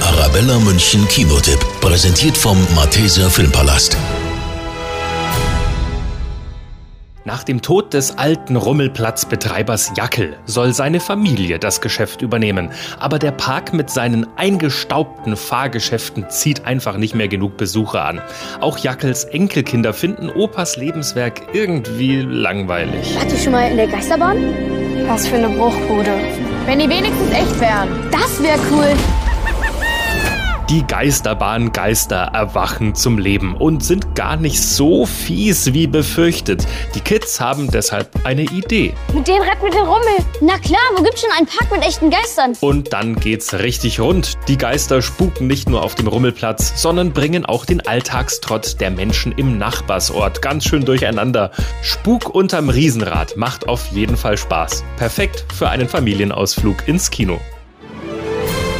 Der Arabella München Kinotipp, präsentiert vom Malteser Filmpalast. Nach dem Tod des alten Rummelplatzbetreibers Jackel soll seine Familie das Geschäft übernehmen. Aber der Park mit seinen eingestaubten Fahrgeschäften zieht einfach nicht mehr genug Besucher an. Auch Jackels Enkelkinder finden Opas Lebenswerk irgendwie langweilig. Wart ihr schon mal in der Geisterbahn? Was für eine Bruchbude. Wenn die wenigstens echt wären. Das wäre cool. Die Geisterbahn Geister erwachen zum Leben und sind gar nicht so fies wie befürchtet. Die Kids haben deshalb eine Idee. Mit denen retten wir den Rummel. Na klar, wo gibt's schon einen Park mit echten Geistern? Und dann geht's richtig rund. Die Geister spuken nicht nur auf dem Rummelplatz, sondern bringen auch den Alltagstrott der Menschen im Nachbarsort ganz schön durcheinander. Spuk unterm Riesenrad macht auf jeden Fall Spaß. Perfekt für einen Familienausflug ins Kino.